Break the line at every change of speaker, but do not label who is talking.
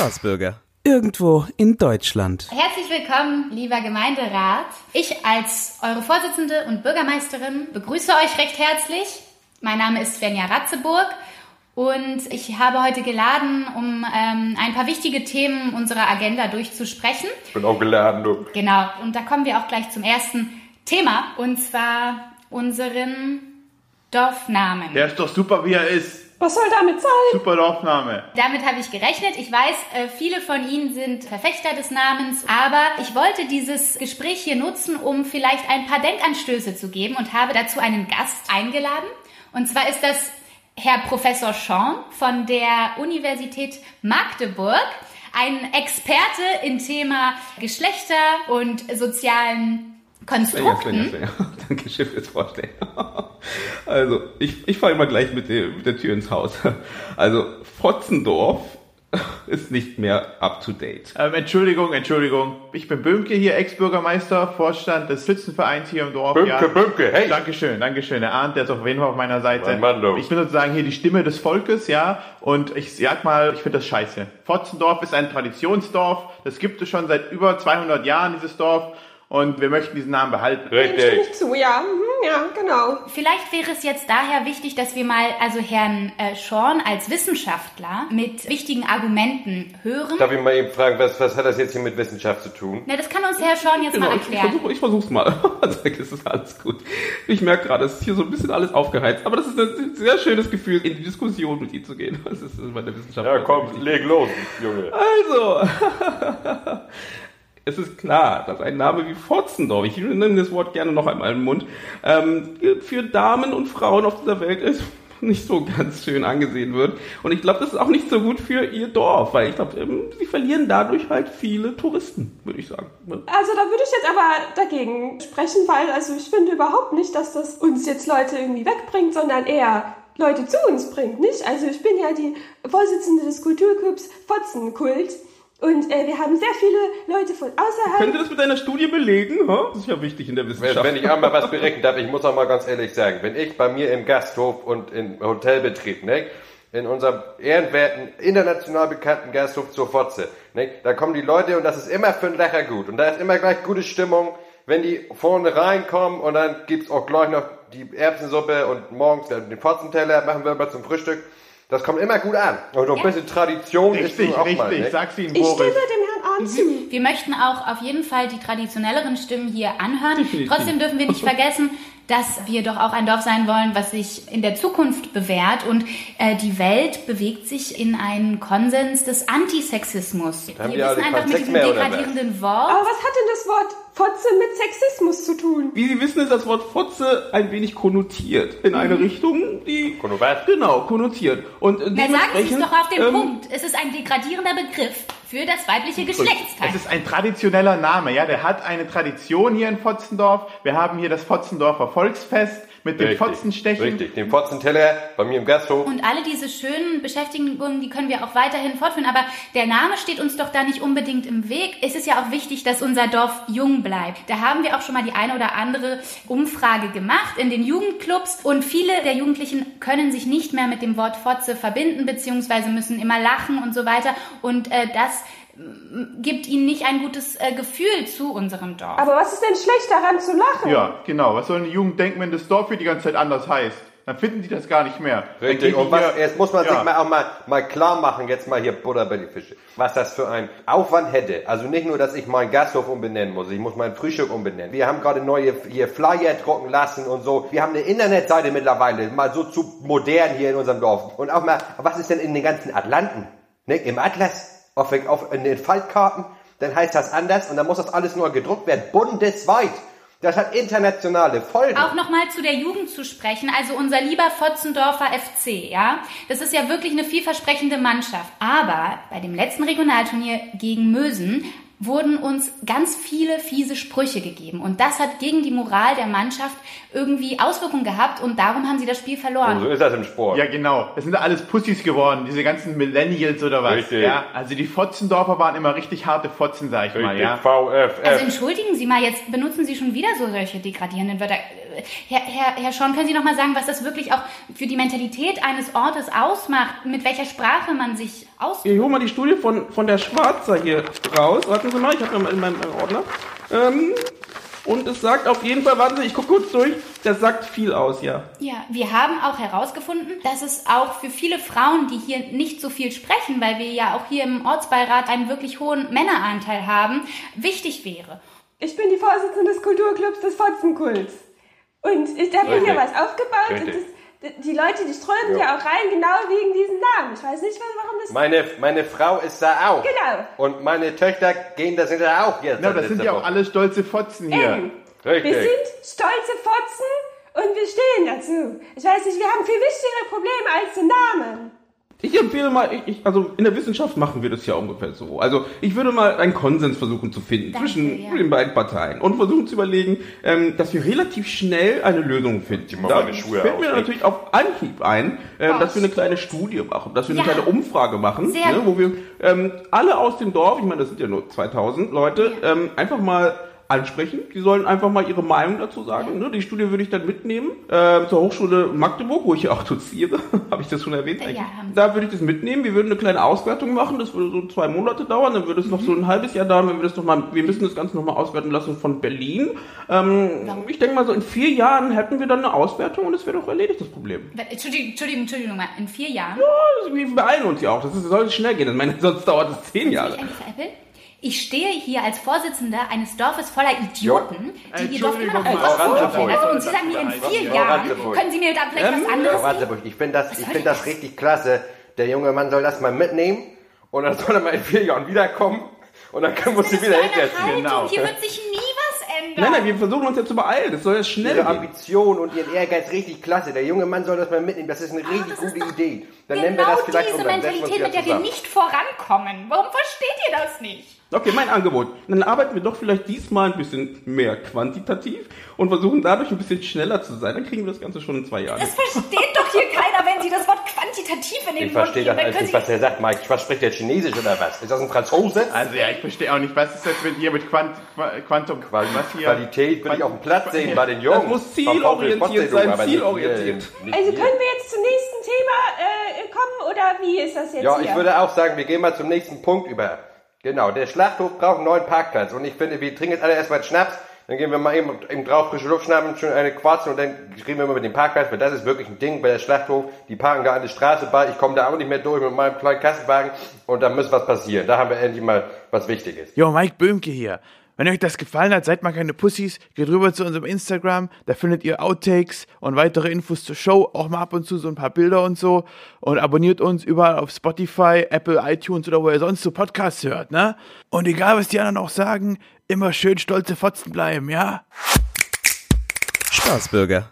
Staatsbürger. Irgendwo in Deutschland.
Herzlich willkommen, lieber Gemeinderat. Ich als eure Vorsitzende und Bürgermeisterin begrüße euch recht herzlich. Mein Name ist Svenja Ratzeburg und ich habe heute geladen, um ähm, ein paar wichtige Themen unserer Agenda durchzusprechen.
Ich bin auch geladen, du.
Genau, und da kommen wir auch gleich zum ersten Thema und zwar unseren Dorfnamen.
Der ist doch super, wie er ist.
Was soll damit sein?
Super Dorfname.
Damit habe ich gerechnet. Ich weiß, äh, viele von Ihnen sind Verfechter des Namens, aber ich wollte dieses Gespräch hier nutzen, um vielleicht ein paar Denkanstöße zu geben und habe dazu einen Gast eingeladen. Und zwar ist das Herr Professor Sean von der Universität Magdeburg, ein Experte im Thema Geschlechter und sozialen Konstrukten.
Länger, länger, länger. Dankeschön fürs Vorstellen. Also, ich, ich fahre immer gleich mit der, mit der Tür ins Haus. Also, Fotzendorf ist nicht mehr up to date.
Ähm, Entschuldigung, Entschuldigung. Ich bin Böhmke hier, Ex-Bürgermeister, Vorstand des Schützenvereins hier im Dorf.
Böhmke,
ja.
Böhmke, hey.
Dankeschön, Dankeschön. Der Arndt, der ist auf jeden Fall auf meiner Seite.
Mein Mann, du.
ich bin sozusagen hier die Stimme des Volkes, ja. Und ich sag mal, ich finde das scheiße. Fotzendorf ist ein Traditionsdorf. Das gibt es schon seit über 200 Jahren, dieses Dorf. Und wir möchten diesen Namen behalten.
Richtig.
ich zu, ja. Mhm, ja, genau.
Vielleicht wäre es jetzt daher wichtig, dass wir mal also Herrn äh, Schorn als Wissenschaftler mit wichtigen Argumenten hören.
Darf ich mal eben fragen, was, was hat das jetzt hier mit Wissenschaft zu tun?
Na, das kann uns Herr Schorn jetzt mal
Genau, ich, ich
erklären.
versuche ich versuch's mal. Zack, es ist alles gut. Ich merke gerade, es ist hier so ein bisschen alles aufgeheizt. Aber das ist ein sehr schönes Gefühl, in die Diskussion mit Ihnen zu gehen. Das ist bei der Wissenschaft.
Ja, komm, leg los, Junge.
Also, es ist klar, dass ein Name wie Fotzendorf, ich nehme das Wort gerne noch einmal im Mund, ähm, für Damen und Frauen auf dieser Welt ist nicht so ganz schön angesehen wird. Und ich glaube, das ist auch nicht so gut für ihr Dorf, weil ich glaube, ähm, sie verlieren dadurch halt viele Touristen, würde ich sagen. ne?
Also da würde ich jetzt aber dagegen sprechen, weil also ich finde überhaupt nicht, dass das uns jetzt Leute irgendwie wegbringt, sondern eher Leute zu uns bringt, nicht? Also ich bin ja die Vorsitzende des Kulturclubs Fotzenkult und äh, wir haben sehr viele Leute von außerhalb.
Könnt ihr das mit einer Studie belegen? ha? Das ist ja wichtig in der
Wenn,
Wissenschaft.
wenn ich einmal was berechnen darf, ich muss auch mal ganz ehrlich sagen, wenn ich bei mir im Gasthof und im Hotelbetrieb, ne, in unserem ehrenwerten, international bekannten Gasthof zur Fotze, ne, da kommen die Leute und das ist immer für ein Lacher gut. Und da ist immer gleich gute Stimmung, wenn die vorne reinkommen und dann gibt's auch gleich noch die Erbsensuppe und morgens den Fotzenteller machen wir immer zum Frühstück. Das kommt immer gut an. Und so ein bisschen Tradition
Richtig,
ist auch
richtig.
mal, ne?
Sag's Ihnen,
ich stimme
Boris.
dem Herrn Ahn zu.
Wir möchten auch auf jeden Fall die traditionelleren Stimmen hier anhören.
Definitiv.
Trotzdem dürfen wir nicht vergessen, dass wir doch auch ein Dorf sein wollen, was sich in der Zukunft bewährt. Und äh, die Welt bewegt sich in einen Konsens des Antisexismus. Wir wissen einfach mit diesem degradierenden Wort.
Aber was hat denn das Wort Fotze mit Sexismus zu tun?
Wie Sie wissen, ist das Wort Fotze ein wenig konnotiert. In eine Richtung, die...
Konnotiert.
Genau, konnotiert. Und äh,
Na, sagen Sie es doch auf den
ähm,
Punkt. Es ist ein degradierender Begriff für das weibliche Geschlechtsteil.
Es ist ein traditioneller Name, ja. Der hat eine Tradition hier in Fotzendorf. Wir haben hier das Fotzendorfer Volksfest mit dem Fotzenstechen.
Richtig, den Fotzenteller bei mir im Gasthof.
Und alle diese schönen Beschäftigungen, die können wir auch weiterhin fortführen. Aber der Name steht uns doch da nicht unbedingt im Weg. Es ist ja auch wichtig, dass unser Dorf jung bleibt. Da haben wir auch schon mal die eine oder andere Umfrage gemacht in den Jugendclubs. Und viele der Jugendlichen können sich nicht mehr mit dem Wort Fotze verbinden, beziehungsweise müssen immer lachen und so weiter. Und äh, das gibt ihnen nicht ein gutes äh, Gefühl zu unserem Dorf.
Aber was ist denn schlecht daran zu lachen?
Ja, genau. Was sollen die Jugend denken, wenn das Dorf hier die ganze Zeit anders heißt? Dann finden die das gar nicht mehr.
Richtig, und was, jetzt muss man
Ja.
sich mal auch mal, mal klar machen, jetzt mal hier Butter bei die Fische. Was das für ein Aufwand hätte. Also nicht nur, dass ich meinen Gasthof umbenennen muss, ich muss mein Frühstück umbenennen. Wir haben gerade neue hier Flyer drucken lassen und so. Wir haben eine Internetseite mittlerweile, mal so zu modern hier in unserem Dorf. Und auch mal, was ist denn in den ganzen Atlanten? Ne? Im Atlas, auf, auf in den Faltkarten, dann heißt das anders und dann muss das alles nur gedruckt werden, bundesweit. Das hat internationale Folgen.
auch nochmal zu der Jugend zu sprechen, also unser lieber Fotzendorfer FC, ja, das ist ja wirklich eine vielversprechende Mannschaft. Aber bei dem letzten Regionalturnier gegen Mösen wurden uns ganz viele fiese Sprüche gegeben. Und das hat gegen die Moral der Mannschaft irgendwie Auswirkungen gehabt und darum haben sie das Spiel verloren.
so ist das im Sport.
Ja, genau. Das sind alles Pussys geworden, diese ganzen Millennials oder was.
Richtig.
Ja? Also die Fotzendorfer waren immer richtig harte Fotzen, sag ich mal,
Richtig,
ja.
VFF.
Also entschuldigen Sie mal, jetzt benutzen Sie schon wieder so solche degradierenden Wörter. Herr, Herr, Herr Schorn, können Sie noch mal sagen, was das wirklich auch für die Mentalität eines Ortes ausmacht, mit welcher Sprache man sich aus...
Ich hole mal die Studie von, von der Schwarzer hier raus. Warten Sie mal, ich habe ja mal in meinem Ordner. Ähm, und es sagt auf jeden Fall, warten Sie, ich gucke kurz durch, das sagt viel aus, ja.
Ja, wir haben auch herausgefunden, dass es auch für viele Frauen, die hier nicht so viel sprechen, weil wir ja auch hier im Ortsbeirat einen wirklich hohen Männeranteil haben, wichtig wäre.
Ich bin die Vorsitzende des Kulturclubs des Fotzenkults. Und ich habe hier was aufgebaut
Richtig.
und das, die Leute, die strömen ja. auch rein, genau wegen diesen Namen. Ich weiß nicht, warum das...
Meine, meine Frau ist da auch.
Genau.
Und meine Töchter gehen da sind da auch jetzt.
Na, das sind ja auch alle stolze Fotzen hier.
Eben.
Richtig.
Wir sind stolze Fotzen und wir stehen dazu. Ich weiß nicht, wir haben viel wichtigere Probleme als den Namen.
Ich empfehle mal, ich, ich, also in der Wissenschaft machen wir das ja ungefähr so. Also ich würde mal einen Konsens versuchen zu finden
Danke,
zwischen
ja.
den beiden Parteien und versuchen zu überlegen, ähm, dass wir relativ schnell eine Lösung finden. Da fällt mir natürlich auf Anhieb ein, äh, dass wir eine kleine Studie machen, dass wir eine
Ja.
kleine Umfrage machen, ne, wo wir ähm, alle aus dem Dorf, ich meine, das sind ja nur 2000 Leute, ähm, einfach mal ansprechen. Die sollen einfach mal ihre Meinung dazu sagen. Ne? Die Studie würde ich dann mitnehmen äh, zur Hochschule Magdeburg, wo ich ja auch doziere. Habe ich das schon erwähnt?
Ja, haben Sie.
Da würde ich das mitnehmen. Wir würden eine kleine Auswertung machen. Das würde so zwei Monate dauern. Dann würde es noch so ein halbes Jahr dauern, wenn wir das noch mal, wir müssen das Ganze noch mal auswerten lassen von Berlin. Ähm, ich denke mal so in vier Jahren hätten wir dann eine Auswertung und es wäre doch erledigt, das Problem.
Entschuldigung, Entschuldigung, Entschuldigung, mal, in vier Jahren...
Ja, wir beeilen uns ja auch. Das ist, soll schnell gehen. Ich meine, sonst dauert es zehn Jahre.
eigentlich veräppeln? Ich stehe hier als Vorsitzende eines Dorfes voller Idioten, die ihr Dorf immer noch nicht
Frau.
Also, und Sie sagen mir in vier
Frau
Jahren, können Sie mir da vielleicht was
Frau
anderes
Ratzeburg, ich finde das, ich finde das richtig klasse. Der junge Mann soll das mal mitnehmen und dann soll er mal in vier Jahren wiederkommen und dann können wir
ist
wieder.
Haltung.
Genau.
Hier wird sich nie was ändern.
Nein, nein, wir versuchen uns ja zu beeilen. Das soll ja schnell
Ihre
gehen.
Ambition und Ihren Ehrgeiz richtig klasse. Der junge Mann soll das mal mitnehmen. Das ist eine richtig
das
gute Idee. Dann
genau
nennen wir das vielleicht
diese
um. Uns
Mentalität, mit der wir nicht vorankommen. Warum versteht ihr das nicht?
Okay, mein Angebot. Dann arbeiten wir doch vielleicht diesmal ein bisschen mehr quantitativ und versuchen dadurch ein bisschen schneller zu sein. Dann kriegen wir das Ganze schon in zwei Jahren.
Das versteht doch hier keiner, wenn Sie das Wort quantitativ in den
Ich
Mund
verstehe das
Dann
alles nicht, was er sagt, Mike. Was spricht der Chinesisch oder was? Ist das ein Franzose?
Also ja, ich verstehe auch nicht, was ist das mit hier mit Quant, Qua- Quantum,
Quali
was hier?
Qualität will ich auf dem Platz sehen bei den Jungs.
Das muss zielorientiert sein, zielorientiert.
Also können wir jetzt zum nächsten Thema äh, kommen oder wie ist das jetzt
Ja,
hier?
ich würde auch sagen, wir gehen mal zum nächsten Punkt über. Genau, der Schlachthof braucht einen neuen Parkplatz. Und ich finde, wir trinken jetzt alle erstmal Schnaps, dann gehen wir mal eben, eben drauf frische Luft schnappen, schön eine Quarze und dann reden wir mal mit dem Parkplatz, weil das ist wirklich ein Ding bei der Schlachthof. Die parken da an der Straße bei, ich komme da auch nicht mehr durch mit meinem kleinen Kassenwagen und da muss was passieren. Da haben wir endlich mal was Wichtiges.
Jo, Mike Böhmke hier. Wenn euch das gefallen hat, seid mal keine Pussys, geht rüber zu unserem Instagram, da findet ihr Outtakes und weitere Infos zur Show, auch mal ab und zu so ein paar Bilder und so und abonniert uns überall auf Spotify, Apple, iTunes oder wo ihr sonst so Podcasts hört, ne? Und egal, was die anderen auch sagen, immer schön stolze Fotzen bleiben, ja?
Spaßbürger